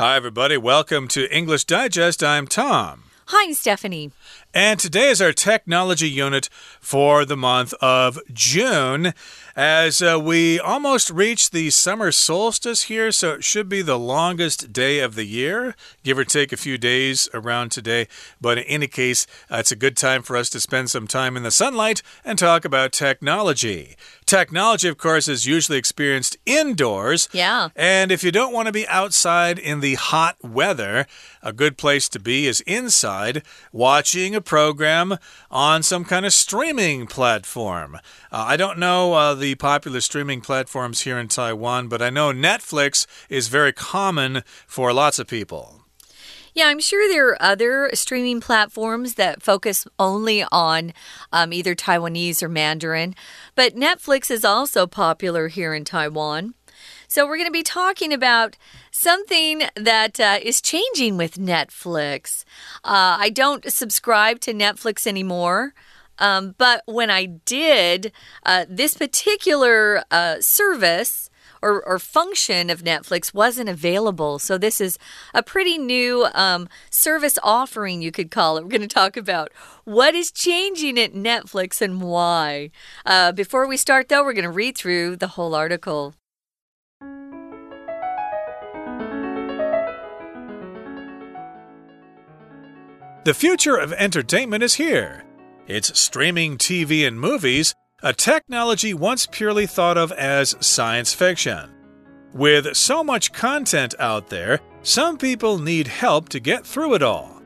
Hi, everybody. Welcome to English Digest. I'm Tom. Hi, I'm Stephanie. And today is our technology unit for the month of June as uh, we almost reach the summer solstice here, so it should be the longest day of the year, give or take a few days around today. But in any case, uh, it's a good time for us to spend some time in the sunlight and talk about technology. Technology, of course, is usually experienced indoors. Yeah. And if you don't want to be outside in the hot weather, a good place to be is inside watching a program on some kind of streaming platform. Uh, I don't know uh, the popular streaming platforms here in Taiwan, but I know Netflix is very common for lots of people. Yeah, I'm sure there are other streaming platforms that focus only on um, either Taiwanese or Mandarin, but Netflix is also popular here in Taiwan. So, we're going to be talking about something that uh, is changing with Netflix. Uh, I don't subscribe to Netflix anymore. Um, but when I did, uh, this particular uh, service or, or, function of Netflix wasn't available. So, this is a pretty new um, service offering, you could call it. We're going to talk about what is changing at Netflix and why. Uh, before we start, though, we're going to read through the whole article. The future of entertainment is here. It's streaming TV and movies, a technology once purely thought of as science fiction. With so much content out there, some people need help to get through it all.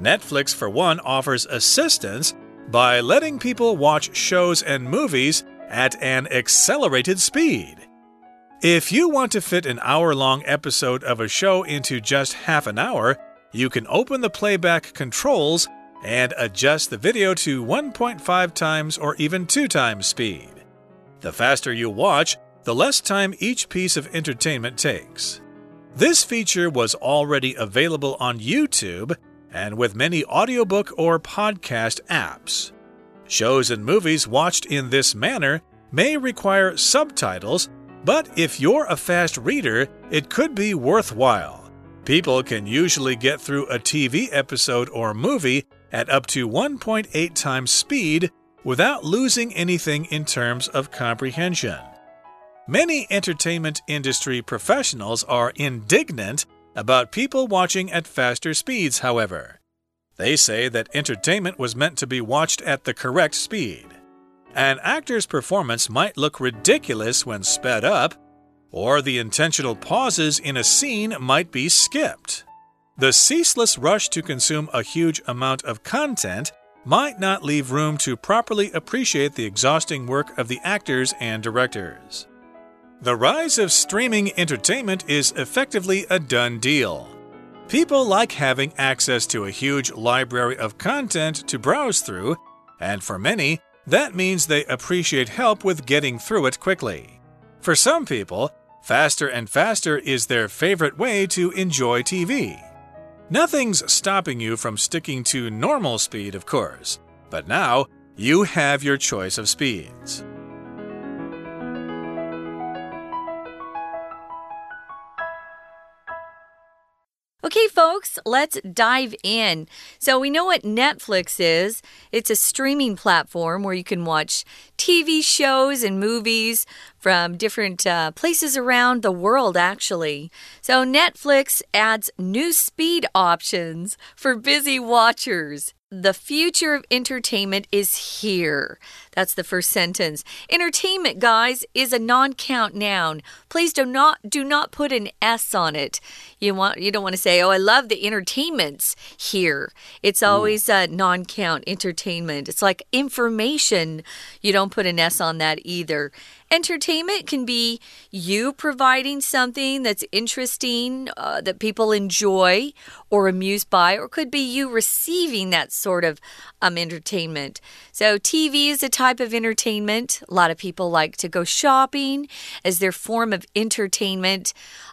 Netflix, for one, offers assistance by letting people watch shows and movies at an accelerated speed. If you want to fit an hour long episode of a show into just half an hour, you can open the playback controls and adjust the video to 1.5 times or even 2 times speed. The faster you watch, the less time each piece of entertainment takes. This feature was already available on YouTube and with many audiobook or podcast apps. Shows and movies watched in this manner may require subtitles, but if you're a fast reader, it could be worthwhile. People can usually get through a TV episode or movie at up to 1.8 times speed without losing anything in terms of comprehension. Many entertainment industry professionals are indignant about people watching at faster speeds, however. They say that entertainment was meant to be watched at the correct speed. An actor's performance might look ridiculous when sped up, or the intentional pauses in a scene might be skipped. The ceaseless rush to consume a huge amount of content might not leave room to properly appreciate the exhausting work of the actors and directors. The rise of streaming entertainment is effectively a done deal. People like having access to a huge library of content to browse through, and for many, that means they appreciate help with getting through it quickly. For some people, faster and faster is their favorite way to enjoy TV. Nothing's stopping you from sticking to normal speed, of course, but now you have your choice of speeds. Okay, folks, let's dive in. So, we know what Netflix is it's a streaming platform where you can watch TV shows and movies from different uh, places around the world, actually. So, Netflix adds new speed options for busy watchers. The future of entertainment is here. That's the first sentence. Entertainment, guys, is a non-count noun. Please do not do not put an s on it. You want you don't want to say, "Oh, I love the entertainments here." It's always a non-count entertainment. It's like information. You don't put an s on that either. Entertainment can be you providing something that's interesting, uh, that people enjoy or amused by, or could be you receiving that sort of um, entertainment. So, TV is a type of entertainment. A lot of people like to go shopping as their form of entertainment.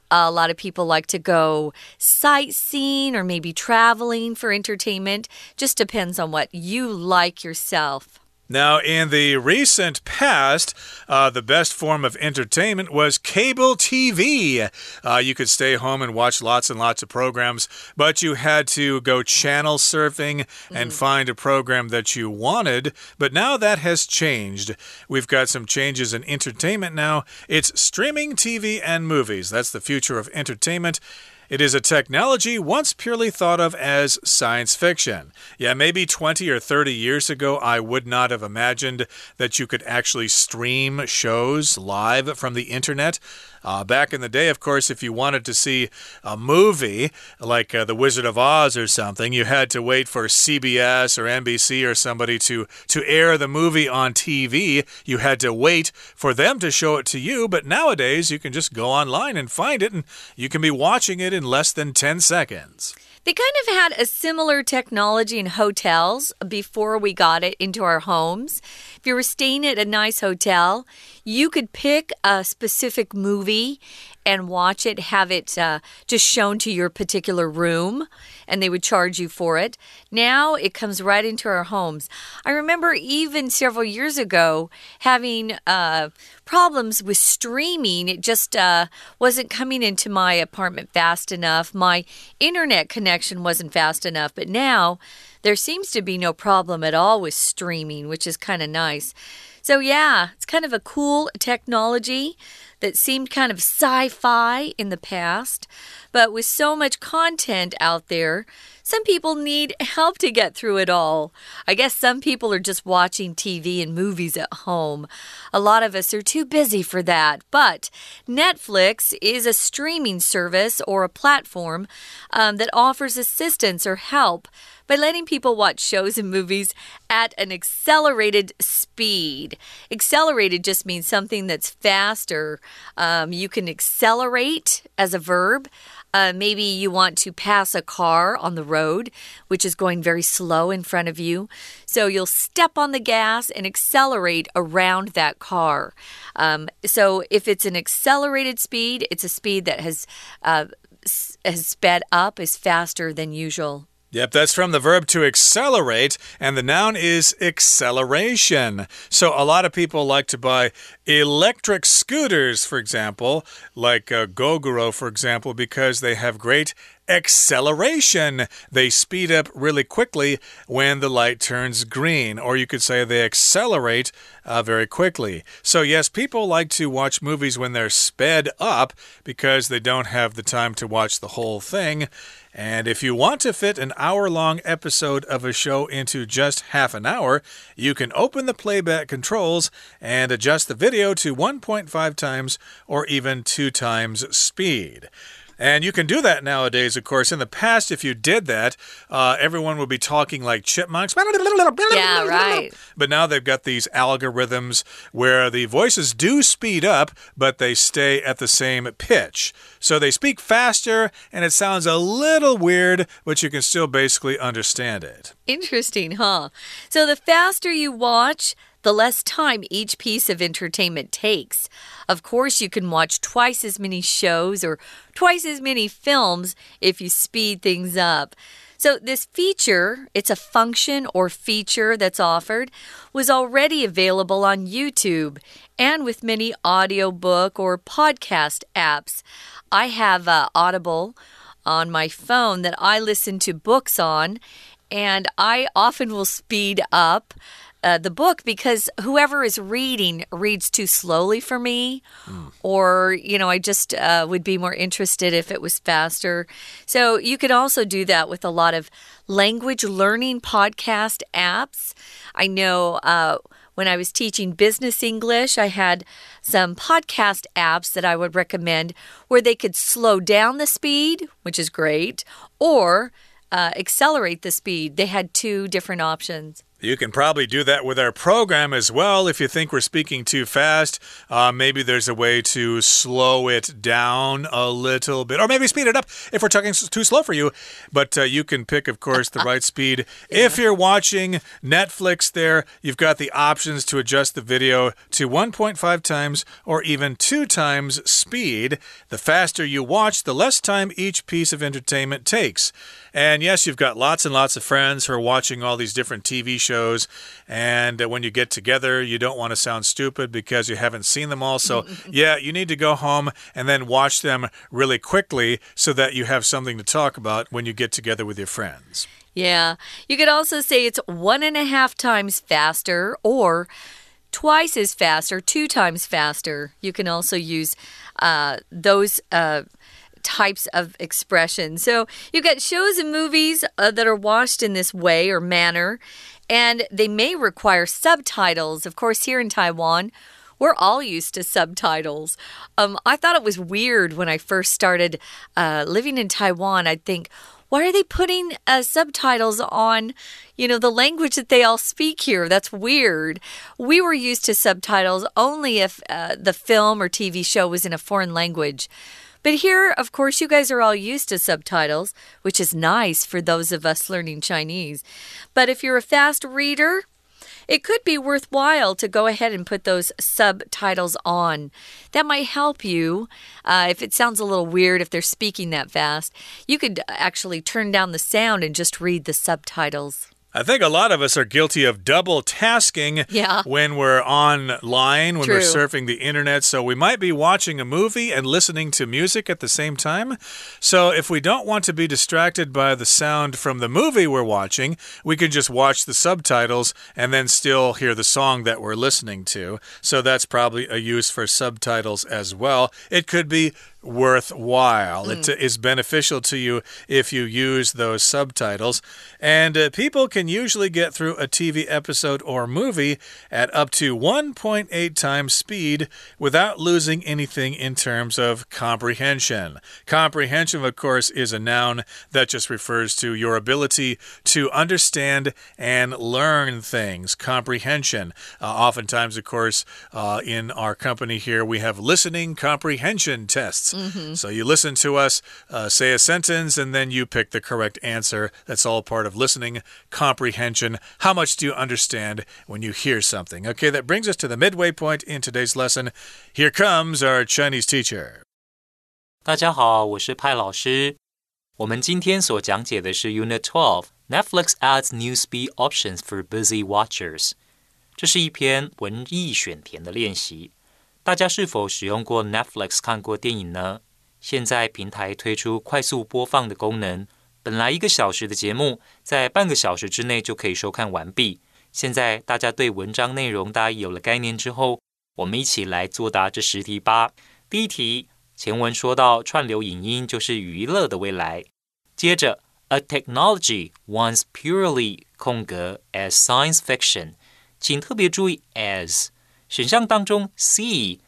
Uh, a lot of people like to go sightseeing or maybe traveling for entertainment. Just depends on what you like yourself. Now, in the recent past, uh, the best form of entertainment was cable TV. Uh, you could stay home and watch lots and lots of programs, but you had to go channel surfing and mm. find a program that you wanted. But now that has changed. We've got some changes in entertainment now. It's streaming TV and movies. That's the future of entertainment. It is a technology once purely thought of as science fiction. Yeah, maybe 20 or 30 years ago, I would not have imagined that you could actually stream shows live from the internet. Uh, back in the day, of course, if you wanted to see a movie like uh, The Wizard of Oz or something, you had to wait for CBS or NBC or somebody to, to air the movie on TV. You had to wait for them to show it to you. But nowadays, you can just go online and find it, and you can be watching it in less than 10 seconds. They kind of had a similar technology in hotels before we got it into our homes. If you were staying at a nice hotel, you could pick a specific movie and watch it, have it uh, just shown to your particular room, and they would charge you for it. Now it comes right into our homes. I remember even several years ago having uh, problems with streaming. It just uh, wasn't coming into my apartment fast enough. My internet connection wasn't fast enough. But now there seems to be no problem at all with streaming, which is kind of nice. So, yeah, it's kind of a cool technology that seemed kind of sci fi in the past. But with so much content out there, some people need help to get through it all. I guess some people are just watching TV and movies at home. A lot of us are too busy for that. But Netflix is a streaming service or a platform um, that offers assistance or help by letting people watch shows and movies at an accelerated speed. Accelerated just means something that's faster. Um, you can accelerate as a verb. Uh, maybe you want to pass a car on the road, which is going very slow in front of you. So you'll step on the gas and accelerate around that car. Um, so if it's an accelerated speed, it's a speed that has uh, has sped up, is faster than usual. Yep, that's from the verb to accelerate, and the noun is acceleration. So, a lot of people like to buy electric scooters, for example, like uh, Gogoro, for example, because they have great acceleration. They speed up really quickly when the light turns green, or you could say they accelerate uh, very quickly. So, yes, people like to watch movies when they're sped up because they don't have the time to watch the whole thing. And if you want to fit an hour long episode of a show into just half an hour, you can open the playback controls and adjust the video to 1.5 times or even 2 times speed. And you can do that nowadays, of course. In the past, if you did that, uh, everyone would be talking like chipmunks. Yeah, right. But now they've got these algorithms where the voices do speed up, but they stay at the same pitch. So they speak faster, and it sounds a little weird, but you can still basically understand it. Interesting, huh? So the faster you watch, the less time each piece of entertainment takes. Of course, you can watch twice as many shows or twice as many films if you speed things up. So, this feature, it's a function or feature that's offered, was already available on YouTube and with many audiobook or podcast apps. I have uh, Audible on my phone that I listen to books on, and I often will speed up uh, the book because whoever is reading reads too slowly for me, mm. or, you know, I just uh, would be more interested if it was faster. So you could also do that with a lot of language learning podcast apps. I know. Uh, when I was teaching business English, I had some podcast apps that I would recommend where they could slow down the speed, which is great, or uh, accelerate the speed. They had two different options. You can probably do that with our program as well. If you think we're speaking too fast, uh, maybe there's a way to slow it down a little bit, or maybe speed it up if we're talking too slow for you. But uh, you can pick, of course, the right speed. Yeah. If you're watching Netflix, there, you've got the options to adjust the video to 1.5 times or even two times speed. The faster you watch, the less time each piece of entertainment takes. And yes, you've got lots and lots of friends who are watching all these different TV shows shows. And when you get together, you don't want to sound stupid because you haven't seen them all. So, yeah, you need to go home and then watch them really quickly so that you have something to talk about when you get together with your friends. Yeah. You could also say it's one and a half times faster or twice as fast or two times faster. You can also use uh, those. Uh, types of expression. So you've got shows and movies uh, that are watched in this way or manner, and they may require subtitles. Of course, here in Taiwan, we're all used to subtitles. Um, I thought it was weird when I first started uh, living in Taiwan. I'd think, why are they putting uh, subtitles on, you know, the language that they all speak here? That's weird. We were used to subtitles only if uh, the film or TV show was in a foreign language. But here, of course, you guys are all used to subtitles, which is nice for those of us learning Chinese. But if you're a fast reader, it could be worthwhile to go ahead and put those subtitles on. That might help you. Uh, if it sounds a little weird if they're speaking that fast, you could actually turn down the sound and just read the subtitles. I think a lot of us are guilty of double tasking yeah. when we're online, when True. we're surfing the internet. So we might be watching a movie and listening to music at the same time. So if we don't want to be distracted by the sound from the movie we're watching, we can just watch the subtitles and then still hear the song that we're listening to. So that's probably a use for subtitles as well. It could be worthwhile. Mm. It is beneficial to you if you use those subtitles. And uh, people can usually get through a TV episode or movie at up to 1.8 times speed without losing anything in terms of comprehension. Comprehension, of course, is a noun that just refers to your ability to understand and learn things. Comprehension. Uh, oftentimes, of course, uh, in our company here, we have listening comprehension tests. Mm -hmm. So you listen to us uh, say a sentence and then you pick the correct answer. That's all part of listening comprehension. How much do you understand when you hear something? Okay, that brings us to the midway point in today's lesson. Here comes our Chinese teacher. 大家好，我是派老师。我们今天所讲解的是 Unit Twelve Netflix adds new speed options for busy watchers。这是一篇文意选填的练习。大家是否使用过 Netflix 看过电影呢？现在平台推出快速播放的功能，本来一个小时的节目在半个小时之内就可以收看完毕。现在大家对文章内容大概有了概念之后，我们一起来作答这十题吧。第一题，前文说到串流影音就是娱乐的未来。接着，a technology once purely 空格 as science fiction，请特别注意 as。选项当中，see、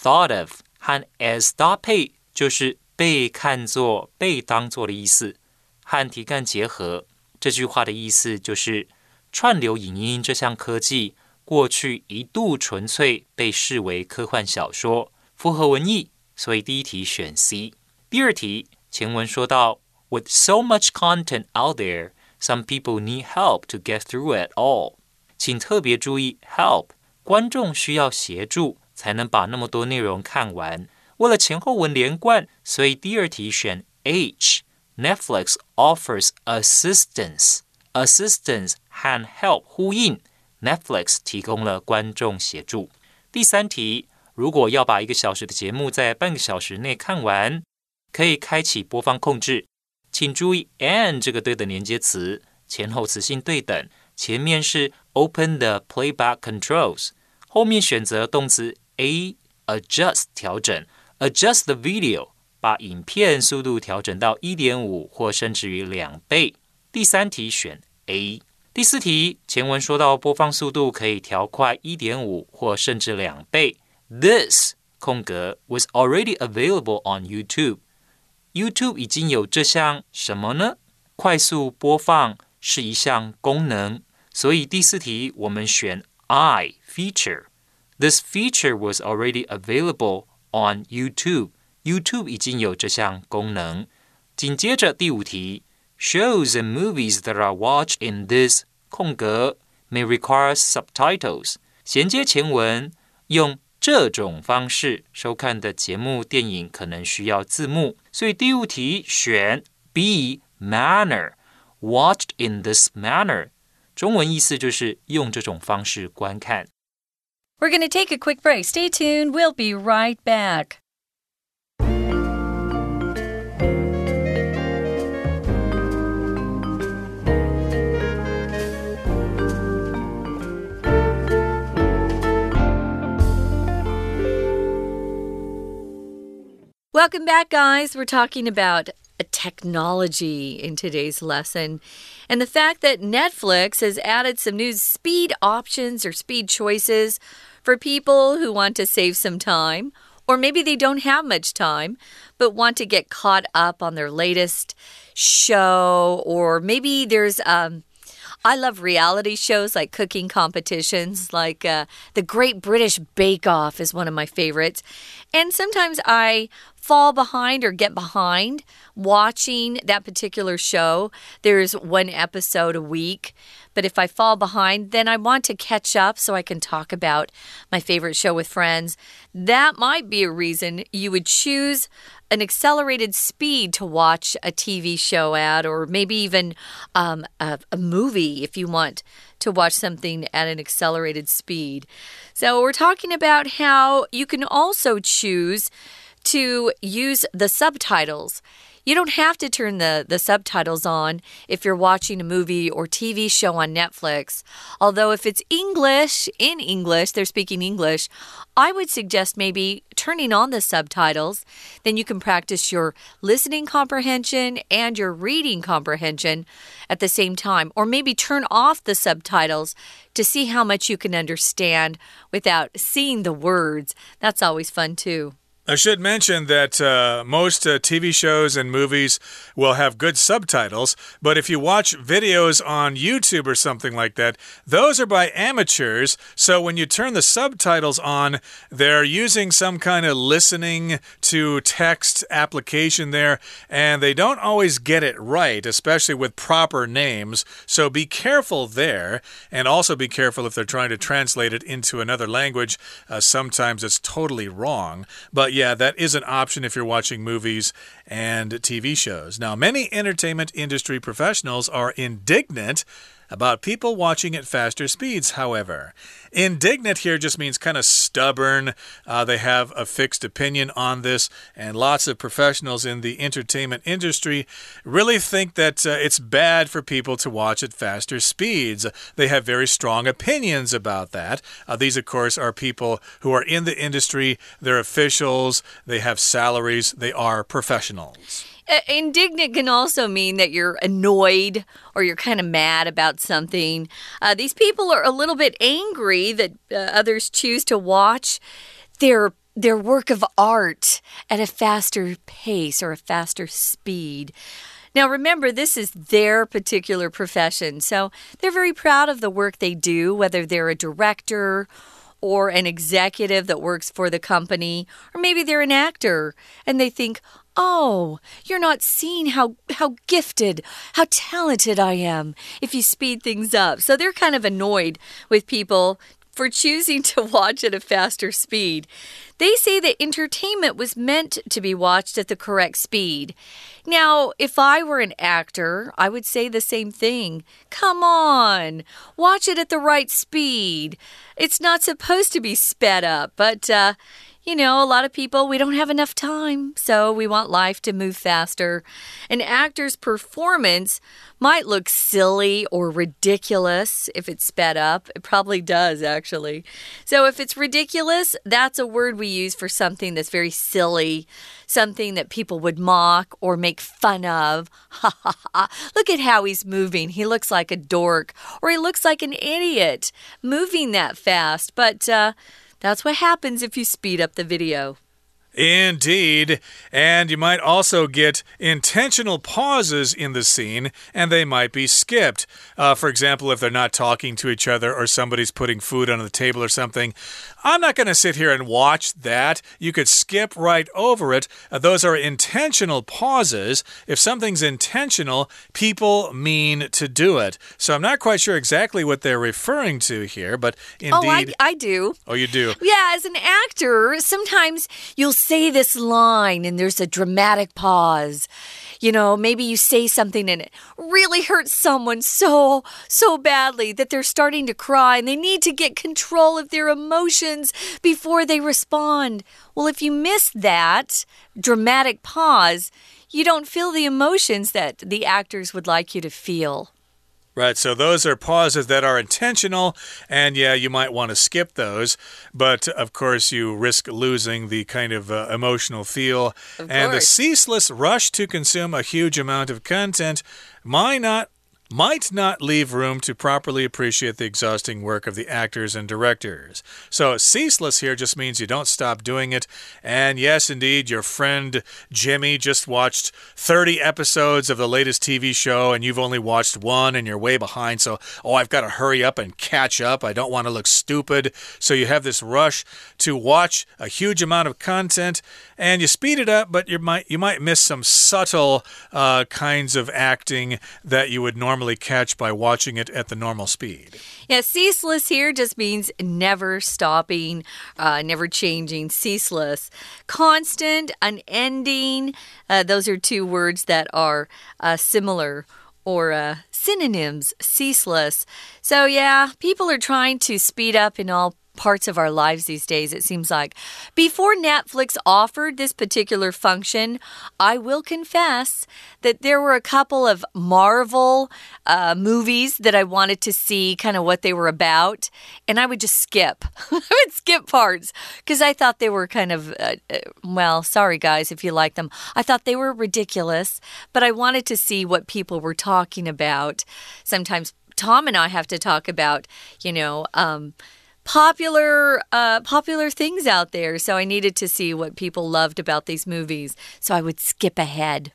thought of 和 as 搭配，就是被看作、被当作的意思，和题干结合。这句话的意思就是，串流影音这项科技过去一度纯粹被视为科幻小说，符合文意，所以第一题选 C。第二题，前文说到，With so much content out there, some people need help to get through it all。请特别注意 help。观众需要协助才能把那么多内容看完。为了前后文连贯，所以第二题选 H。Netflix offers assistance。assistance 和 help 呼应，Netflix 提供了观众协助。第三题，如果要把一个小时的节目在半个小时内看完，可以开启播放控制。请注意 and 这个对等连接词，前后词性对等，前面是 open the playback controls。后面选择动词 a adjust 调整，adjust the video 把影片速度调整到一点五或甚至于两倍。第三题选 A。第四题前文说到播放速度可以调快一点五或甚至两倍。This 空格 was already available on YouTube。YouTube 已经有这项什么呢？快速播放是一项功能， 所以第四题我们选 I。feature. This feature was already available on YouTube. YouTube 已经有这项功能。紧接着第五题，shows and movies that are watched in this 空格 may require subtitles。衔接前文，用这种方式收看的节目、电影可能需要字幕，所以第五题选 B manner watched in this manner。 中文意思就是用这种方式观看。We're going to take a quick break. Stay tuned. We'll be right back. Welcome back, guys. We're talking about technology in today's lesson. And the fact that Netflix has added some new speed options or speed choices for people who want to save some time. Or maybe they don't have much time, but want to get caught up on their latest show. Or maybe there's um, I love reality shows like cooking competitions, like uh, the Great British Bake Off is one of my favorites. And sometimes I fall behind or get behind watching that particular show. There's one episode a week. But if I fall behind, then I want to catch up so I can talk about my favorite show with friends. That might be a reason you would choose an accelerated speed to watch a TV show at, or maybe even um, a, a movie if you want to watch something at an accelerated speed. So, we're talking about how you can also choose to use the subtitles. You don't have to turn the, the subtitles on if you're watching a movie or TV show on Netflix. Although, if it's English, in English, they're speaking English, I would suggest maybe turning on the subtitles. Then you can practice your listening comprehension and your reading comprehension at the same time. Or maybe turn off the subtitles to see how much you can understand without seeing the words. That's always fun, too. I should mention that uh, most uh, TV shows and movies will have good subtitles, but if you watch videos on YouTube or something like that, those are by amateurs. So when you turn the subtitles on, they're using some kind of listening to text application there, and they don't always get it right, especially with proper names. So be careful there, and also be careful if they're trying to translate it into another language. Uh, sometimes it's totally wrong. But yeah, that is an option if you're watching movies and TV shows. Now, many entertainment industry professionals are indignant about people watching at faster speeds, however. Indignant here just means kind of stubborn. Uh, they have a fixed opinion on this, and lots of professionals in the entertainment industry really think that uh, it's bad for people to watch at faster speeds. They have very strong opinions about that. Uh, these, of course, are people who are in the industry, they're officials, they have salaries, they are professionals. Uh, indignant can also mean that you're annoyed or you're kind of mad about something. Uh, these people are a little bit angry that uh, others choose to watch their their work of art at a faster pace or a faster speed. Now, remember, this is their particular profession, so they're very proud of the work they do, whether they're a director or an executive that works for the company, or maybe they're an actor and they think, Oh, you're not seeing how how gifted, how talented I am if you speed things up. So they're kind of annoyed with people for choosing to watch at a faster speed. They say that entertainment was meant to be watched at the correct speed. Now, if I were an actor, I would say the same thing. Come on, watch it at the right speed. It's not supposed to be sped up, but uh, you know, a lot of people, we don't have enough time, so we want life to move faster. An actor's performance might look silly or ridiculous if it's sped up. It probably does, actually. So if it's ridiculous, that's a word we use for something that's very silly, something that people would mock or make fun of. Ha ha ha. Look at how he's moving. He looks like a dork, or he looks like an idiot moving that fast. But, uh, that's what happens if you speed up the video. Indeed. And you might also get intentional pauses in the scene, and they might be skipped. Uh, for example, if they're not talking to each other or somebody's putting food on the table or something. I'm not going to sit here and watch that. You could skip right over it. Uh, those are intentional pauses. If something's intentional, people mean to do it. So I'm not quite sure exactly what they're referring to here, but indeed. Oh, I, I do. Oh, you do? Yeah, as an actor, sometimes you'll say this line and there's a dramatic pause. You know, maybe you say something and it really hurts someone so, so badly that they're starting to cry and they need to get control of their emotions before they respond. Well, if you miss that dramatic pause, you don't feel the emotions that the actors would like you to feel. Right, so those are pauses that are intentional, and yeah, you might want to skip those, but of course, you risk losing the kind of uh, emotional feel. Of and course. the ceaseless rush to consume a huge amount of content might not might not leave room to properly appreciate the exhausting work of the actors and directors. So, ceaseless here just means you don't stop doing it. And yes, indeed, your friend Jimmy just watched 30 episodes of the latest TV show, and you've only watched one and you're way behind. So, oh, I've got to hurry up and catch up. I don't want to look stupid. So, you have this rush to watch a huge amount of content and you speed it up, but you might, you might miss some subtle uh, kinds of acting that you would normally catch by watching it at the normal speed. Yeah, ceaseless here just means never stopping, uh, never changing, ceaseless. Constant, unending, uh, those are two words that are uh, similar or uh, synonyms, ceaseless. So, yeah, people are trying to speed up in all parts of our lives these days, it seems like. Before Netflix offered this particular function, I will confess that there were a couple of Marvel uh, movies that I wanted to see kind of what they were about, and I would just skip. I would skip parts because I thought they were kind of, uh, uh, well, sorry guys if you like them. I thought they were ridiculous, but I wanted to see what people were talking about. Sometimes Tom and I have to talk about, you know, um, popular uh, popular things out there. So I needed to see what people loved about these movies. So I would skip ahead.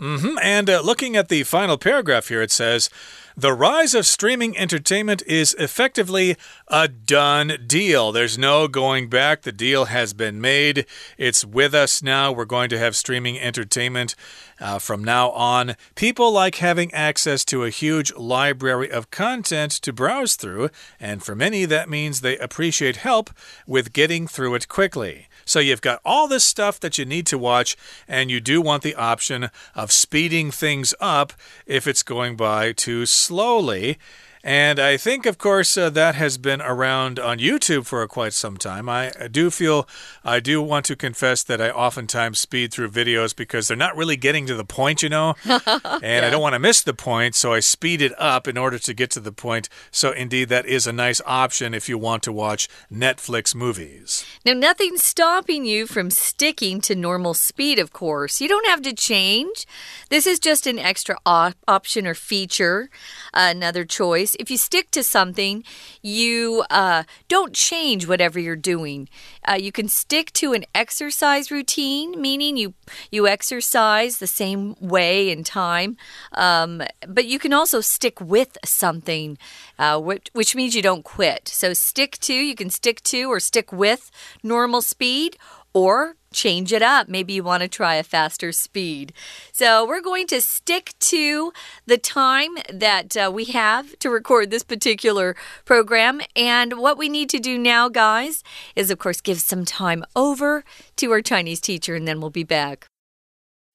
Mm -hmm. And uh, looking at the final paragraph here, it says The rise of streaming entertainment is effectively a done deal. There's no going back. The deal has been made. It's with us now. We're going to have streaming entertainment uh, from now on. People like having access to a huge library of content to browse through, and for many, that means they appreciate help with getting through it quickly. So you've got all this stuff that you need to watch, and you do want the option of speeding things up if it's going by too slowly. And I think, of course, uh, that has been around on YouTube for quite some time. I, do feel, I do want to confess that I oftentimes speed through videos because they're not really getting to the point, you know? and yeah. I don't want to miss the point, so I speed it up in order to get to the point. So, indeed, that is a nice option if you want to watch Netflix movies. Now, nothing's stopping you from sticking to normal speed, of course. You don't have to change. This is just an extra op option or feature, uh, another choice if you stick to something, you uh, don't change whatever you're doing. Uh, you can stick to an exercise routine, meaning you you exercise the same way and time, um, but you can also stick with something, uh, which, which means you don't quit. So stick to, you can stick to or stick with normal speed or change it up. Maybe you want to try a faster speed. So, we're going to stick to the time that uh, we have to record this particular program. And what we need to do now, guys, is of course give some time over to our Chinese teacher, and then we'll be back.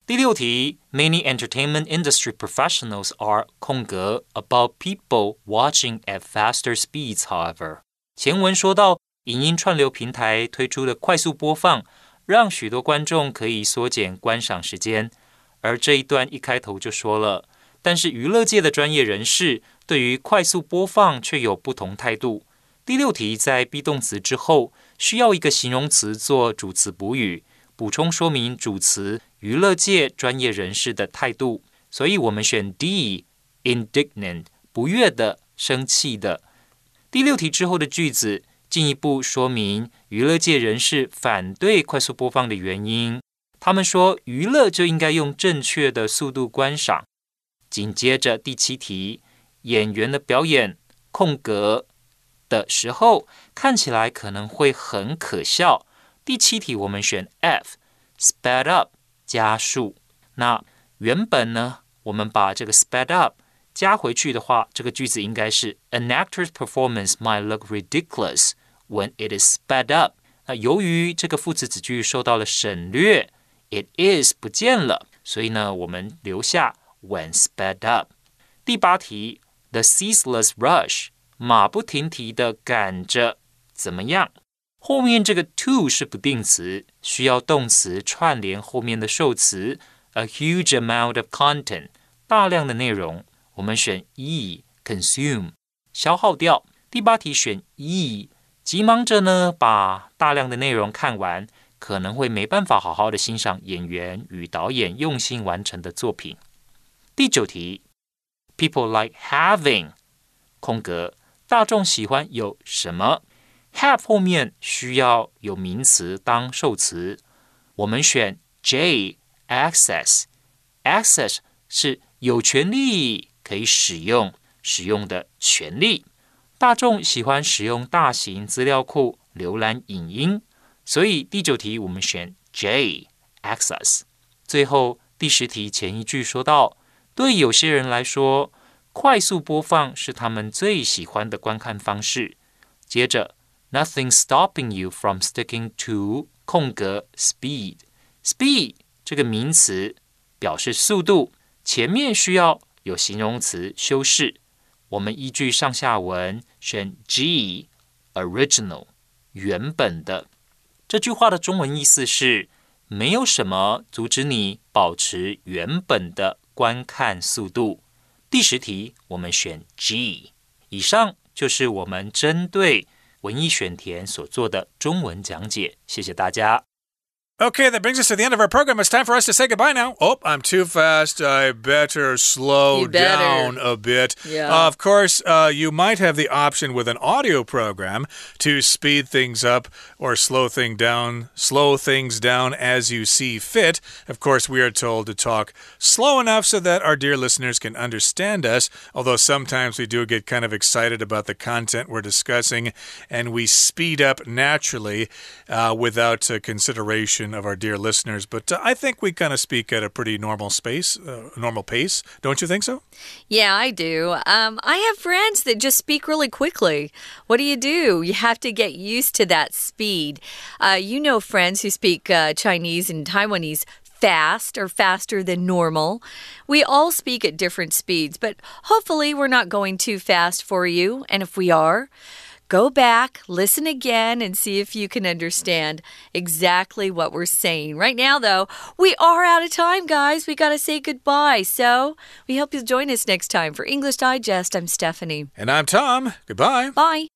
第六题，Many entertainment industry professionals are 空格 about people watching at faster speeds. However，前文说到，影音串流平台推出的快速播放 让许多观众可以缩减观赏时间，而这一段一开头就说了。但是娱乐界的专业人士对于快速播放却有不同态度。第六题在 be 动词之后需要一个形容词做主词补语，补充说明主词娱乐界专业人士的态度。所以我们选 D，indignant，不悦的、生气的。第六题之后的句子。进一步说明娱乐界人士反对快速播放的原因。他们说，娱乐就应该用正确的速度观赏。紧接着第七题，演员的表演空格的时候看起来可能会很可笑。第七题我们选 F，sped up 加速。那原本呢，我们把这个 sped up 加回去的话，这个句子应该是 An actor's performance might look ridiculous。when it is sped up 那由于这个副词子句受到了省略，it is 不见了，所以呢，我们留下 when sped up。第八题，the ceaseless rush，马不停蹄的赶着，怎么样？后面这个 to 是不定词，需要动词串联后面的受词，a huge amount of content，大量的内容。我们选 e，consume，消耗掉。第八题选 e。 急忙着呢，把大量的内容看完，可能会没办法好好的欣赏演员与导演用心完成的作品。第九题，People like having 空格，大众喜欢有什么？Have 后面需要有名词当受词，我们选 J，access，access 是有权利可以使用使用的权利。大众喜欢使用大型资料库浏览影音，所以第九题我们选 J，access。最后第十题前一句说到，对有些人来说，快速播放是他们最喜欢的观看方式。接着，Nothing stopping you from sticking to 空格 speed。speed 这个名词表示速度，前面需要有形容词修饰。我们依据上下文选 G，original 原本的。这句话的中文意思是：没有什么阻止你保持原本的观看速度。第十题我们选 G。以上就是我们针对文艺选填所做的中文讲解。谢谢大家。Okay, that brings us to the end of our program. It's time for us to say goodbye now. Oh, I'm too fast. I better slow better. down a bit. Yeah. Uh, of course, uh, you might have the option with an audio program to speed things up or slow thing down, slow things down as you see fit. Of course, we are told to talk slow enough so that our dear listeners can understand us. Although sometimes we do get kind of excited about the content we're discussing, and we speed up naturally uh, without uh, consideration of our dear listeners, but uh, I think we kind of speak at a pretty normal space, uh, normal pace. Don't you think so? Yeah, I do. Um, I have friends that just speak really quickly. What do you do? You have to get used to that speed. Uh, you know, friends who speak uh, Chinese and Taiwanese fast or faster than normal. We all speak at different speeds, but hopefully we're not going too fast for you. And if we are, Go back, listen again, and see if you can understand exactly what we're saying. Right now, though, we are out of time, guys. We got to say goodbye. So we hope you'll join us next time for English Digest. I'm Stephanie. And I'm Tom. Goodbye. Bye.